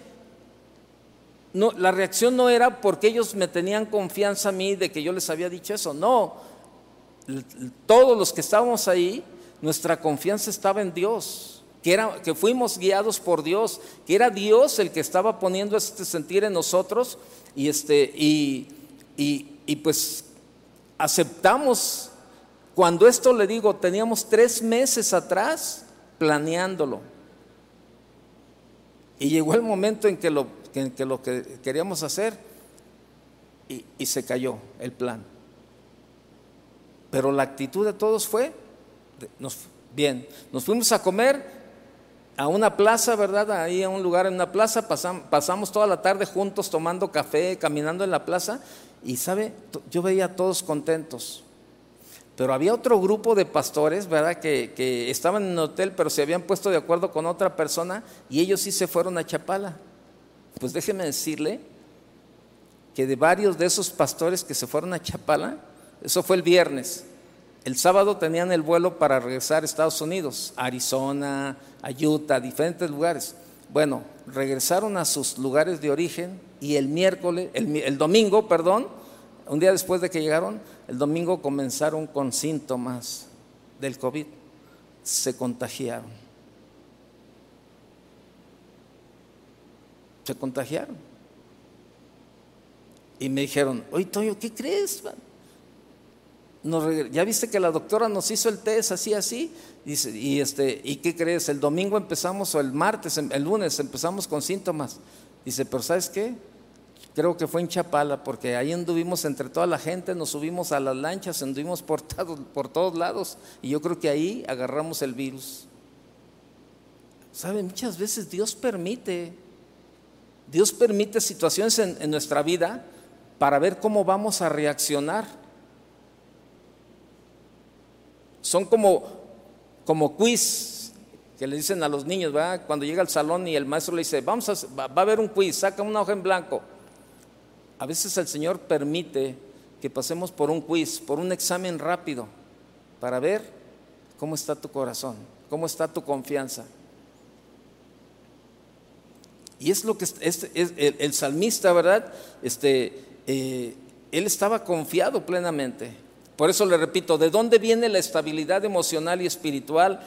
no, la reacción no era porque ellos me tenían confianza a mí de que yo les había dicho eso, no. Todos los que estábamos ahí, nuestra confianza estaba en Dios que, era, que fuimos guiados por Dios, que era Dios el que estaba poniendo este sentir en nosotros y, este, y, y, pues aceptamos. Cuando esto le digo, teníamos tres meses atrás planeándolo. Y llegó el momento en que lo, en que, lo que queríamos hacer y, y, se cayó el plan. Pero la actitud de todos fue, nos, bien, nos fuimos a comer, a una plaza, ¿verdad? Ahí a un lugar en una plaza, pasamos, toda la tarde juntos tomando café, caminando en la plaza, y sabe, yo veía a todos contentos. Pero había otro grupo de pastores, ¿verdad? Que, que estaban en el hotel, pero se habían puesto de acuerdo con otra persona y ellos sí se fueron a Chapala. Pues déjeme decirle que de varios de esos pastores que se fueron a Chapala, eso fue el viernes, el sábado tenían el vuelo para regresar a Estados Unidos, Arizona, a Utah, diferentes lugares. Bueno, regresaron a sus lugares de origen y el miércoles, el, domingo, perdón, un día después de que llegaron, el domingo comenzaron con síntomas del COVID. Se contagiaron. Se contagiaron. Y me dijeron, oye, Toyo, ¿qué crees? Ya viste que la doctora nos hizo el test así, así, dice, y, este, ¿y qué crees? El domingo empezamos, o el martes, em, el lunes empezamos con síntomas. Dice, pero ¿sabes qué? Creo que fue en Chapala, porque ahí anduvimos entre toda la gente, nos subimos a las lanchas, anduvimos por, <laughs> por todos lados, y yo creo que ahí agarramos el virus. ¿Saben? Muchas veces Dios permite, Dios permite situaciones en nuestra vida para ver cómo vamos a reaccionar. Son como, como quiz que le dicen a los niños, ¿verdad? Cuando llega al salón y el maestro le dice, vamos a, va, a haber un quiz, saca una hoja en blanco. A veces el Señor permite que pasemos por un quiz, por un examen rápido, para ver cómo está tu corazón, cómo está tu confianza. Y es lo que el, salmista, ¿verdad? Este, eh, él estaba confiado plenamente. Por eso le repito, ¿de dónde viene la estabilidad emocional y espiritual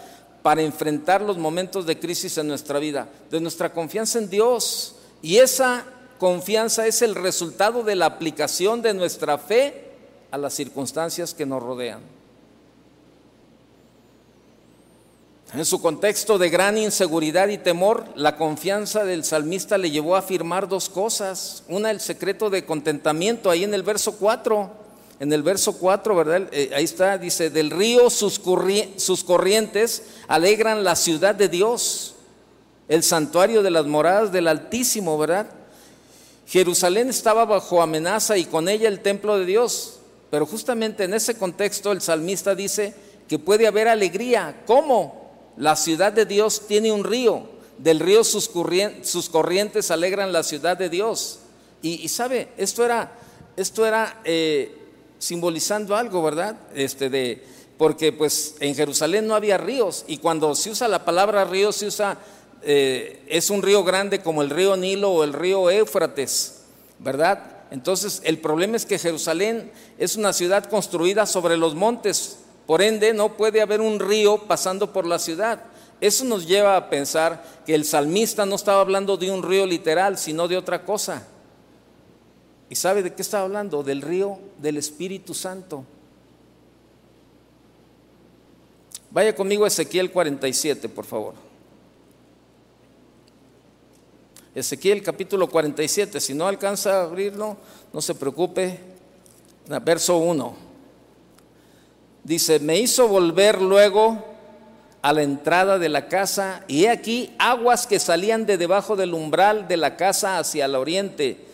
para enfrentar los momentos de crisis en nuestra vida? De nuestra confianza en Dios. Y esa confianza es el resultado de la aplicación de nuestra fe a las circunstancias que nos rodean. En su contexto de gran inseguridad y temor, la confianza del salmista le llevó a afirmar dos cosas. Una, el secreto de contentamiento, ahí en el verso 4. En el verso 4, ¿verdad? Eh, ahí está, dice, del río sus, corrientes alegran la ciudad de Dios, el santuario de las moradas del Altísimo, ¿verdad? Jerusalén estaba bajo amenaza y con ella el templo de Dios. Pero justamente en ese contexto el salmista dice que puede haber alegría. ¿Cómo? La ciudad de Dios tiene un río, del río sus, corrientes, alegran la ciudad de Dios. Y, sabe, esto era, esto era eh, simbolizando algo, ¿verdad? Este de, porque pues en Jerusalén no había ríos y cuando se usa la palabra río se usa, eh, es un río grande como el río Nilo o el río Éufrates, ¿verdad? Entonces el problema es que Jerusalén es una ciudad construida sobre los montes, por ende, no puede haber un río pasando por la ciudad. Eso nos lleva a pensar que el salmista no estaba hablando de un río literal, sino de otra cosa. ¿Y sabe de qué estaba hablando? Del río del Espíritu Santo. Vaya conmigo Ezequiel 47, por favor. Ezequiel capítulo 47, si no alcanza a abrirlo, no se preocupe. Verso 1. Dice, me hizo volver luego a la entrada de la casa y he aquí aguas que salían de debajo del umbral de la casa hacia el oriente,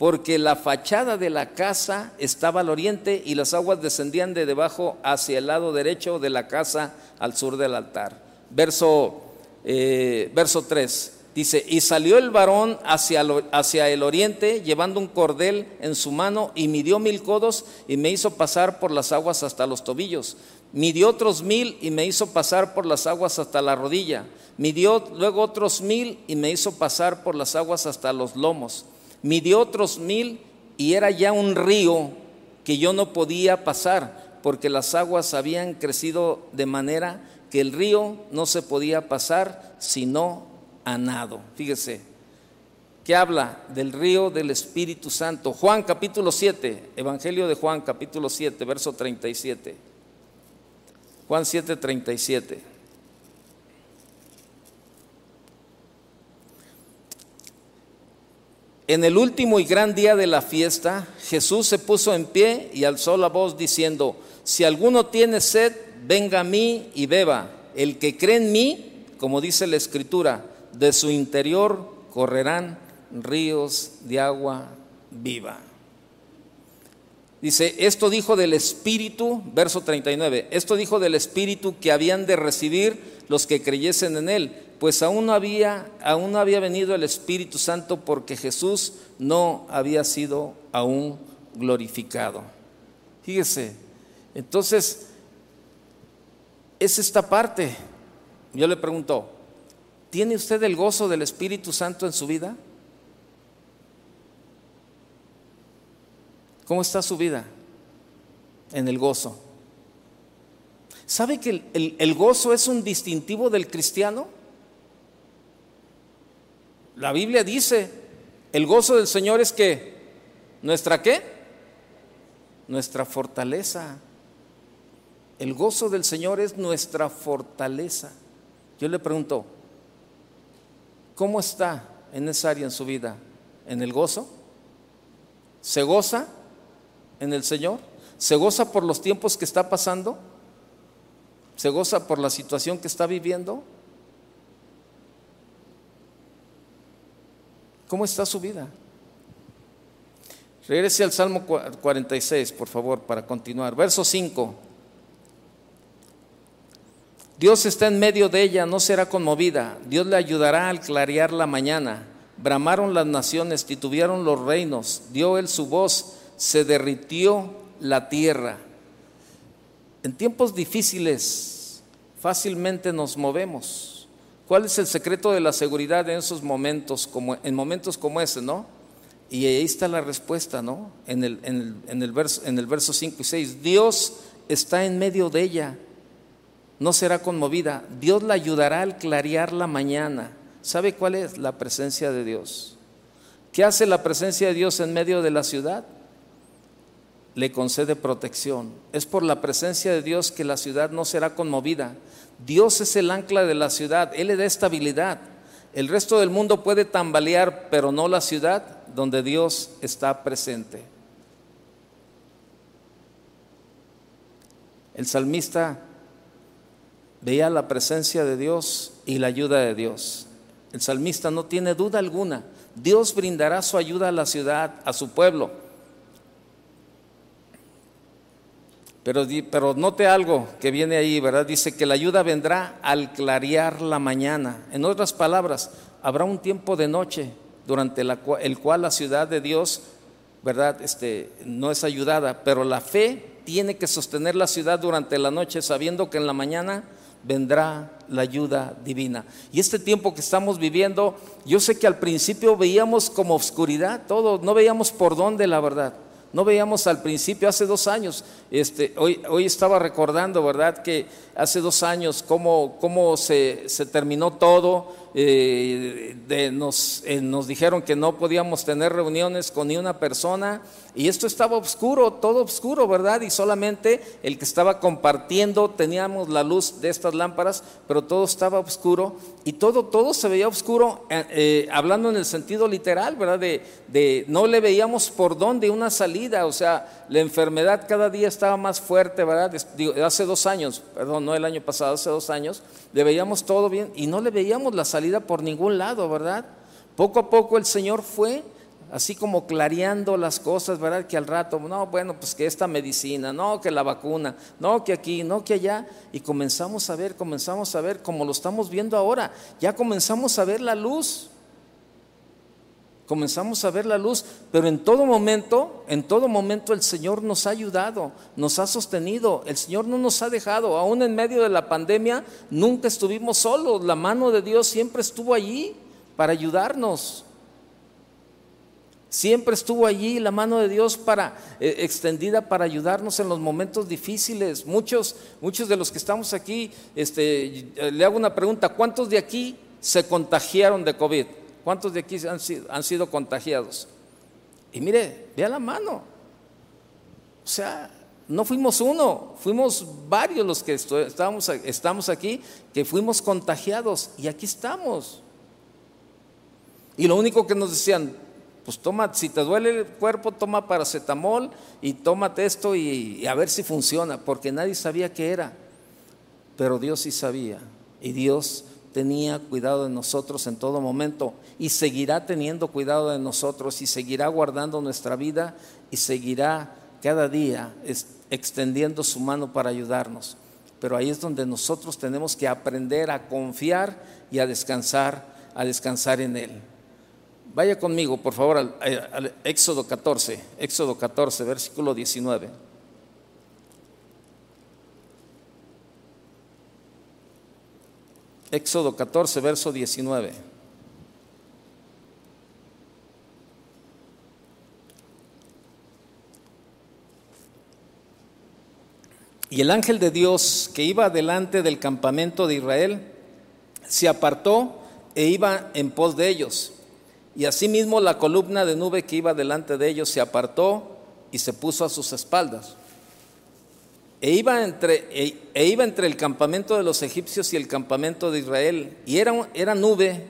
porque la fachada de la casa estaba al oriente y las aguas descendían de debajo hacia el lado derecho de la casa al sur del altar. Verso, eh, verso 3. Dice, y salió el varón hacia, hacia, el oriente llevando un cordel en su mano y midió mil codos y me hizo pasar por las aguas hasta los tobillos. Midió otros mil y me hizo pasar por las aguas hasta la rodilla. Midió luego otros mil y me hizo pasar por las aguas hasta los lomos. Midió otros mil y era ya un río que yo no podía pasar porque las aguas habían crecido de manera que el río no se podía pasar sino a nado. Fíjese, que habla del río del Espíritu Santo. Juan capítulo 7, Evangelio de Juan capítulo 7, verso 37. Juan 7, 37. En el último y gran día de la fiesta, Jesús se puso en pie y alzó la voz diciendo, si alguno tiene sed, venga a mí y beba. El que cree en mí, como dice la Escritura, de su interior correrán ríos de agua viva. Dice, esto dijo del Espíritu, verso 39, esto dijo del Espíritu que habían de recibir los que creyesen en Él, pues aún no había, aún no había venido el Espíritu Santo porque Jesús no había sido aún glorificado. Fíjese, entonces, es esta parte. Yo le pregunto, ¿Tiene usted el gozo del Espíritu Santo en su vida? ¿Cómo está su vida en el gozo? ¿Sabe que el, gozo es un distintivo del cristiano? La Biblia dice, el gozo del Señor es que, ¿nuestra qué? Nuestra fortaleza. El gozo del Señor es nuestra fortaleza. Yo le pregunto, ¿Cómo está en esa área en su vida? ¿En el gozo? ¿Se goza en el Señor? ¿Se goza por los tiempos que está pasando? ¿Se goza por la situación que está viviendo? ¿Cómo está su vida? Regrese al Salmo 46, por favor, para continuar. Verso 5. Dios está en medio de ella, no será conmovida. Dios le ayudará al clarear la mañana. Bramaron las naciones, titubearon los reinos. Dio él su voz, se derritió la tierra. En tiempos difíciles fácilmente nos movemos. ¿Cuál es el secreto de la seguridad en esos momentos, como, en momentos como ese, no? Y ahí está la respuesta, ¿no? En el, en el, verso, en el verso 5 y 6. Dios está en medio de ella, no será conmovida. Dios la ayudará al clarear la mañana. ¿Sabe cuál es la presencia de Dios? ¿Qué hace la presencia de Dios en medio de la ciudad? Le concede protección. Es por la presencia de Dios que la ciudad no será conmovida. Dios es el ancla de la ciudad, Él le da estabilidad. El resto del mundo puede tambalear, pero no la ciudad donde Dios está presente. El salmista veía la presencia de Dios y la ayuda de Dios. El salmista no tiene duda alguna. Dios brindará su ayuda a la ciudad, a su pueblo. Pero, pero note algo que viene ahí, ¿verdad? Dice que la ayuda vendrá al clarear la mañana. En otras palabras, habrá un tiempo de noche durante el cual la ciudad de Dios, ¿verdad? Este, no es ayudada, pero la fe tiene que sostener la ciudad durante la noche sabiendo que en la mañana vendrá la ayuda divina. Y este tiempo que estamos viviendo, yo sé que al principio veíamos como oscuridad todo, no veíamos por dónde la verdad. No veíamos al principio, hace dos años, este, hoy, hoy estaba recordando, ¿verdad? Que hace dos años cómo, cómo se, se terminó todo, eh, nos, eh, nos dijeron que no podíamos tener reuniones con ni una persona y esto estaba oscuro, todo oscuro, ¿verdad? Y solamente el que estaba compartiendo teníamos la luz de estas lámparas, pero todo estaba oscuro y todo, todo se veía oscuro, eh, hablando en el sentido literal, ¿verdad? De, de no le veíamos por dónde una salida, o sea, la enfermedad cada día estaba más fuerte, ¿verdad? hace dos años, perdón, no el año pasado, hace dos años, le veíamos todo bien y no le veíamos la salida por ningún lado, ¿verdad? Poco a poco el Señor fue así como clareando las cosas, ¿verdad? Que al rato, no, bueno, pues que esta medicina, no, que la vacuna, no, que aquí, no, que allá. Y comenzamos a ver, comenzamos a ver como lo estamos viendo ahora. Ya comenzamos a ver la luz comenzamos a ver la luz, pero en todo momento, en todo momento el Señor nos ha ayudado, nos ha sostenido, el Señor no nos ha dejado, aún en medio de la pandemia nunca estuvimos solos, la mano de Dios siempre estuvo allí para ayudarnos. Siempre estuvo allí la mano de Dios para eh, extendida para ayudarnos en los momentos difíciles. Muchos, muchos de los que estamos aquí, este, le hago una pregunta: ¿cuántos de aquí se contagiaron de COVID? ¿Cuántos de aquí han sido, contagiados? Y mire, vea la mano. O sea, no fuimos uno, fuimos varios los que estábamos, estamos aquí, que fuimos contagiados y aquí estamos. Y lo único que nos decían, pues toma, si te duele el cuerpo, toma paracetamol y tómate esto y, y a ver si funciona, porque nadie sabía qué era. Pero Dios sí sabía y Dios tenía cuidado de nosotros en todo momento y seguirá teniendo cuidado de nosotros y seguirá guardando nuestra vida y seguirá cada día extendiendo su mano para ayudarnos. Pero ahí es donde nosotros tenemos que aprender a confiar y a descansar, a descansar en Él. Vaya conmigo, por favor, al, Éxodo 14, Éxodo 14, versículo 19. Éxodo 14, verso 19. Y el ángel de Dios que iba delante del campamento de Israel se apartó e iba en pos de ellos. Y asimismo la columna de nube que iba delante de ellos se apartó y se puso a sus espaldas. E iba, entre, e, e, iba entre el campamento de los egipcios y el campamento de Israel, y era, nube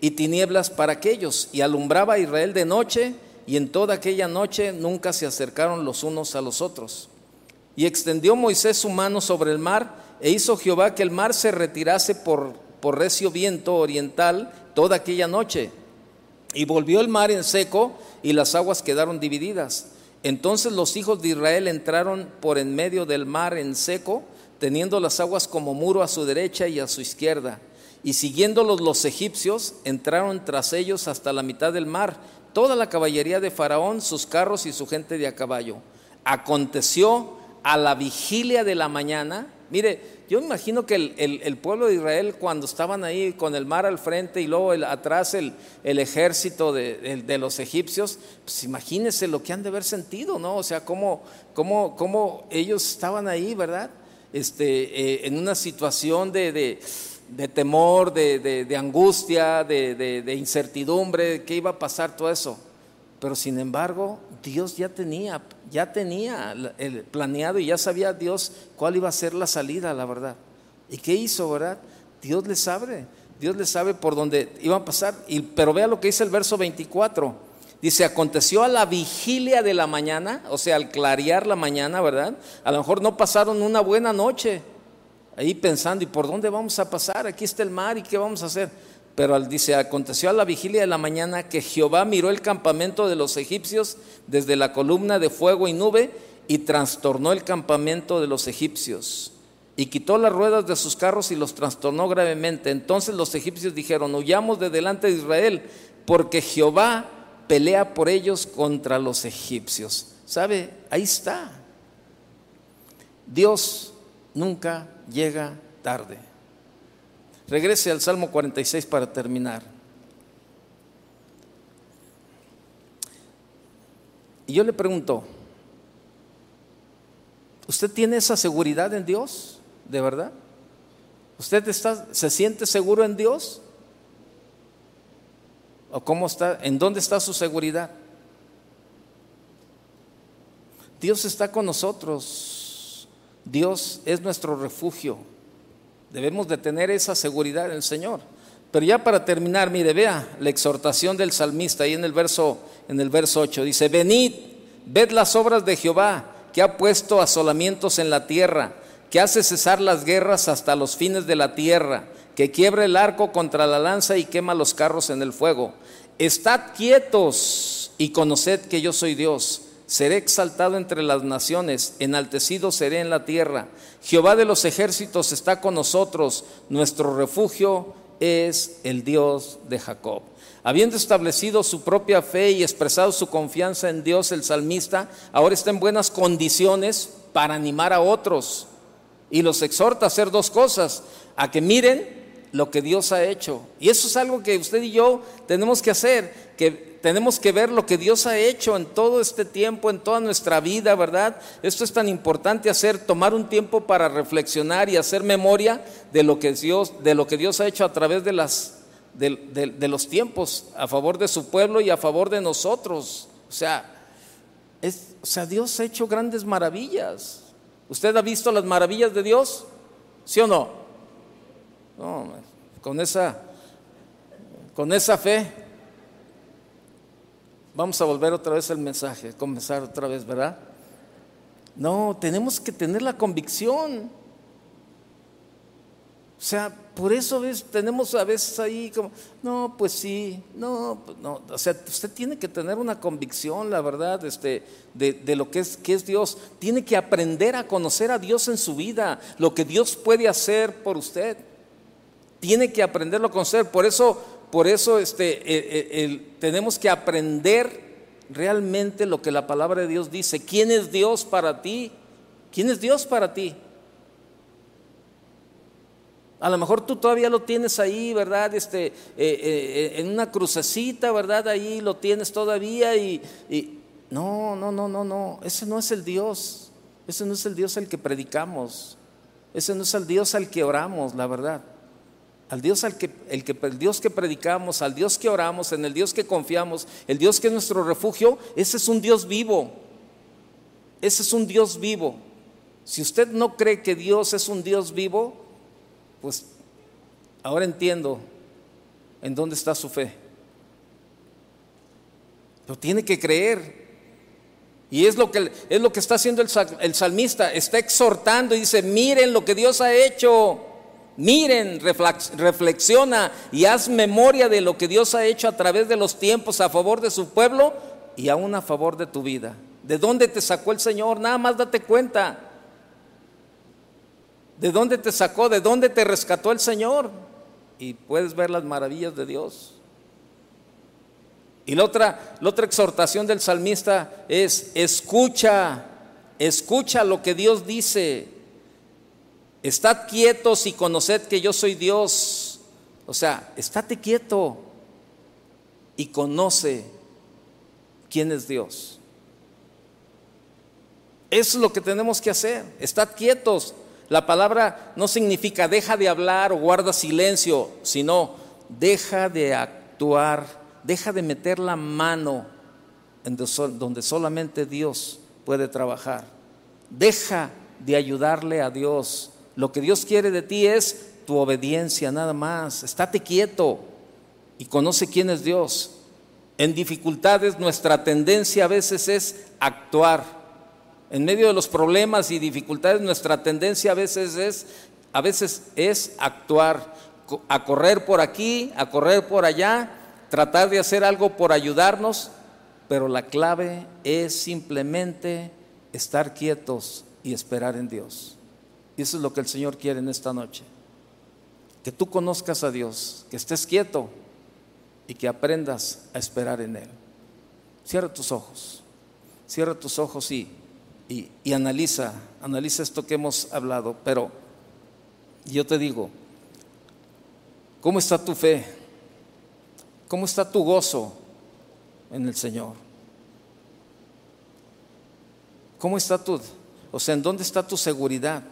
y tinieblas para aquellos, y alumbraba a Israel de noche, y en toda aquella noche nunca se acercaron los unos a los otros. Y extendió Moisés su mano sobre el mar, e hizo Jehová que el mar se retirase por, por recio viento oriental toda aquella noche. Y volvió el mar en seco, y las aguas quedaron divididas. Entonces los hijos de Israel entraron por en medio del mar en seco, teniendo las aguas como muro a su derecha y a su izquierda. Y siguiéndolos los egipcios, entraron tras ellos hasta la mitad del mar, toda la caballería de Faraón, sus carros y su gente de a caballo. Aconteció a la vigilia de la mañana, mire, yo imagino que el, pueblo de Israel cuando estaban ahí con el mar al frente y luego atrás el, ejército de, los egipcios, pues imagínense lo que han de haber sentido, ¿no? O sea, cómo, cómo, cómo ellos estaban ahí, ¿verdad? Este, eh, en una situación de, temor, de, angustia, de, incertidumbre, ¿qué iba a pasar todo eso? Pero sin embargo, Dios ya tenía, ya tenía el planeado y ya sabía Dios cuál iba a ser la salida, la verdad. ¿Y qué hizo, verdad? Dios le sabe, Dios le sabe por dónde iban a pasar. Y, pero vea lo que dice el verso 24. Dice, aconteció a la vigilia de la mañana, o sea, al clarear la mañana, ¿verdad? A lo mejor no pasaron una buena noche ahí pensando, ¿y por dónde vamos a pasar? Aquí está el mar, ¿y qué vamos a hacer? Pero dice, aconteció a la vigilia de la mañana que Jehová miró el campamento de los egipcios desde la columna de fuego y nube y trastornó el campamento de los egipcios. Y quitó las ruedas de sus carros y los trastornó gravemente. Entonces los egipcios dijeron, huyamos de delante de Israel, porque Jehová pelea por ellos contra los egipcios. ¿Sabe? Ahí está. Dios nunca llega tarde. Regrese al Salmo 46 para terminar. Y yo le pregunto, ¿usted tiene esa seguridad en Dios? ¿De verdad? ¿Usted está, se siente seguro en Dios? ¿O cómo está? ¿En dónde está su seguridad? Dios está con nosotros. Dios es nuestro refugio. Debemos de tener esa seguridad en el Señor. Pero ya para terminar, mire, vea la exhortación del salmista ahí en el verso en el verso 8 dice, "Venid, ved las obras de Jehová, que ha puesto asolamientos en la tierra, que hace cesar las guerras hasta los fines de la tierra, que quiebra el arco contra la lanza y quema los carros en el fuego. Estad quietos y conoced que yo soy Dios." Seré exaltado entre las naciones, enaltecido seré en la tierra. Jehová de los ejércitos está con nosotros, nuestro refugio es el Dios de Jacob. Habiendo establecido su propia fe y expresado su confianza en Dios, el salmista ahora está en buenas condiciones para animar a otros y los exhorta a hacer dos cosas, a que miren lo que Dios ha hecho. Y eso es algo que usted y yo tenemos que hacer, que tenemos que ver lo que Dios ha hecho en todo este tiempo, en toda nuestra vida, ¿verdad? Esto es tan importante hacer, tomar un tiempo para reflexionar y hacer memoria de lo que Dios, de lo que Dios ha hecho a través de, los tiempos, a favor de su pueblo y a favor de nosotros. O sea, o sea, Dios ha hecho grandes maravillas. ¿Usted ha visto las maravillas de Dios? ¿Sí o no? No, con esa, con esa fe Vamos a volver otra vez al mensaje, comenzar otra vez, ¿verdad? No, tenemos que tener la convicción. O sea, por eso ¿ves? tenemos a veces ahí como, no, pues sí, no, pues no. O sea, usted tiene que tener una convicción, la verdad, este, de, de, lo que es, que es Dios. Tiene que aprender a conocer a Dios en su vida, lo que Dios puede hacer por usted. Tiene que aprenderlo a conocer. Por eso por eso este, eh, eh, tenemos que aprender realmente lo que la palabra de Dios dice. ¿Quién es Dios para ti? ¿Quién es Dios para ti? A lo mejor tú todavía lo tienes ahí, ¿verdad? Este, eh, en una crucecita, ¿verdad? Ahí lo tienes todavía y, no, no, no, no, no. Ese no es el Dios. Ese no es el Dios al que predicamos. Ese no es el Dios al que oramos, la verdad al Dios, al que, el, que, el Dios que predicamos, al Dios que oramos, en el Dios que confiamos, el Dios que es nuestro refugio, ese es un Dios vivo. Ese es un Dios vivo. Si usted no cree que Dios es un Dios vivo, pues ahora entiendo en dónde está su fe. Pero tiene que creer. Y es lo que, es lo que está haciendo el, el salmista. Está exhortando y dice, miren lo que Dios ha hecho. Miren, reflexiona y haz memoria de lo que Dios ha hecho a través de los tiempos a favor de su pueblo y aún a favor de tu vida. ¿De dónde te sacó el Señor? Nada más date cuenta. ¿De dónde te sacó? ¿De dónde te rescató el Señor? Y puedes ver las maravillas de Dios. Y la otra, la otra exhortación del salmista es, escucha, escucha lo que Dios dice Estad quietos y conoced que yo soy Dios. O sea, estate quieto y conoce quién es Dios. Es lo que tenemos que hacer. Estad quietos. La palabra no significa deja de hablar o guarda silencio, sino deja de actuar, deja de meter la mano en donde solamente Dios puede trabajar. Deja de ayudarle a Dios. Lo que Dios quiere de ti es tu obediencia, nada más. Estate quieto y conoce quién es Dios. En dificultades nuestra tendencia a veces es actuar. En medio de los problemas y dificultades nuestra tendencia a veces es a veces es actuar, a correr por aquí, a correr por allá, tratar de hacer algo por ayudarnos, pero la clave es simplemente estar quietos y esperar en Dios. Y eso es lo que el Señor quiere en esta noche. Que tú conozcas a Dios, que estés quieto y que aprendas a esperar en Él. Cierra tus ojos, cierra tus ojos y, y, analiza, analiza esto que hemos hablado. Pero yo te digo, ¿cómo está tu fe? ¿Cómo está tu gozo en el Señor? ¿Cómo está tu, o sea, en dónde está tu seguridad?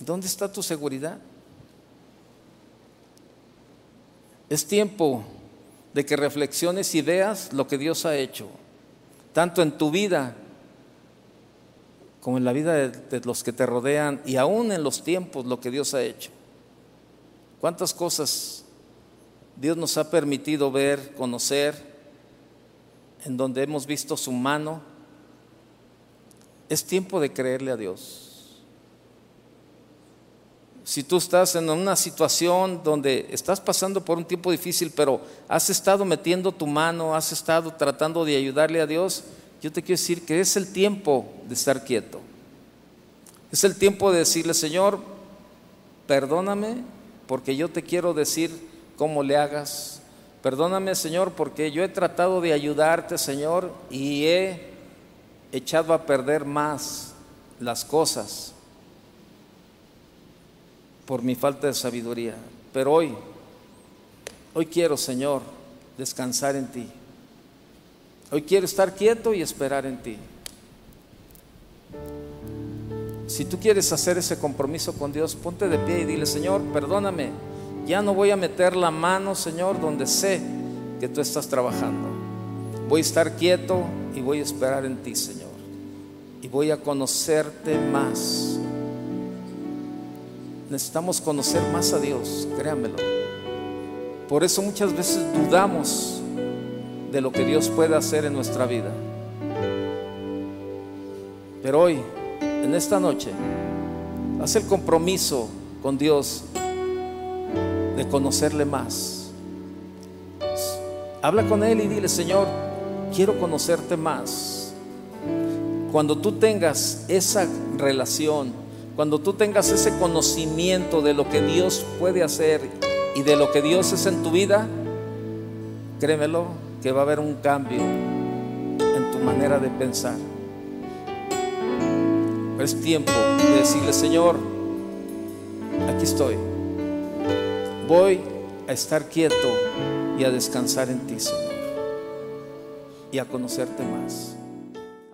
¿Dónde está tu seguridad? Es tiempo de que reflexiones y veas lo que Dios ha hecho, tanto en tu vida como en la vida de, de, los que te rodean y aún en los tiempos lo que Dios ha hecho. ¿Cuántas cosas Dios nos ha permitido ver, conocer, en donde hemos visto su mano? Es tiempo de creerle a Dios si tú estás en una situación donde estás pasando por un tiempo difícil, pero has estado metiendo tu mano, has estado tratando de ayudarle a Dios, yo te quiero decir que es el tiempo de estar quieto. Es el tiempo de decirle, Señor, perdóname porque yo te quiero decir cómo le hagas. Perdóname, Señor, porque yo he tratado de ayudarte, Señor, y he echado a perder más las cosas por mi falta de sabiduría. Pero hoy, hoy quiero, Señor, descansar en ti. Hoy quiero estar quieto y esperar en ti. Si tú quieres hacer ese compromiso con Dios, ponte de pie y dile, Señor, perdóname, ya no voy a meter la mano, Señor, donde sé que tú estás trabajando. Voy a estar quieto y voy a esperar en ti, Señor. Y voy a conocerte más necesitamos conocer más a Dios, créanmelo. Por eso muchas veces dudamos de lo que Dios puede hacer en nuestra vida. Pero hoy, en esta noche, haz el compromiso con Dios de conocerle más. Habla con Él y dile, Señor, quiero conocerte más. Cuando tú tengas esa relación, cuando tú tengas ese conocimiento de lo que Dios puede hacer y de lo que Dios es en tu vida, créemelo que va a haber un cambio en tu manera de pensar. es tiempo de decirle, Señor, aquí estoy. Voy a estar quieto y a descansar en ti, Señor. Y a conocerte más.